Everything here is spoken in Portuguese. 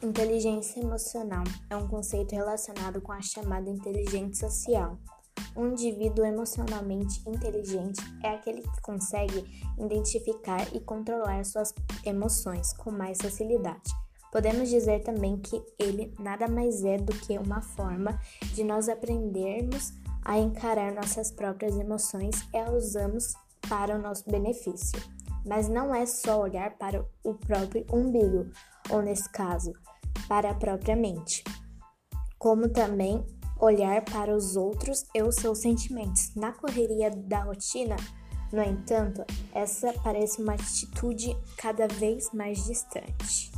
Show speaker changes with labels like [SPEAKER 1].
[SPEAKER 1] Inteligência emocional é um conceito relacionado com a chamada inteligência social. Um indivíduo emocionalmente inteligente é aquele que consegue identificar e controlar suas emoções com mais facilidade. Podemos dizer também que ele nada mais é do que uma forma de nós aprendermos a encarar nossas próprias emoções e a usamos para o nosso benefício. Mas não é só olhar para o próprio umbigo, ou nesse caso, para a própria mente, como também olhar para os outros e os seus sentimentos. Na correria da rotina, no entanto, essa parece uma atitude cada vez mais distante.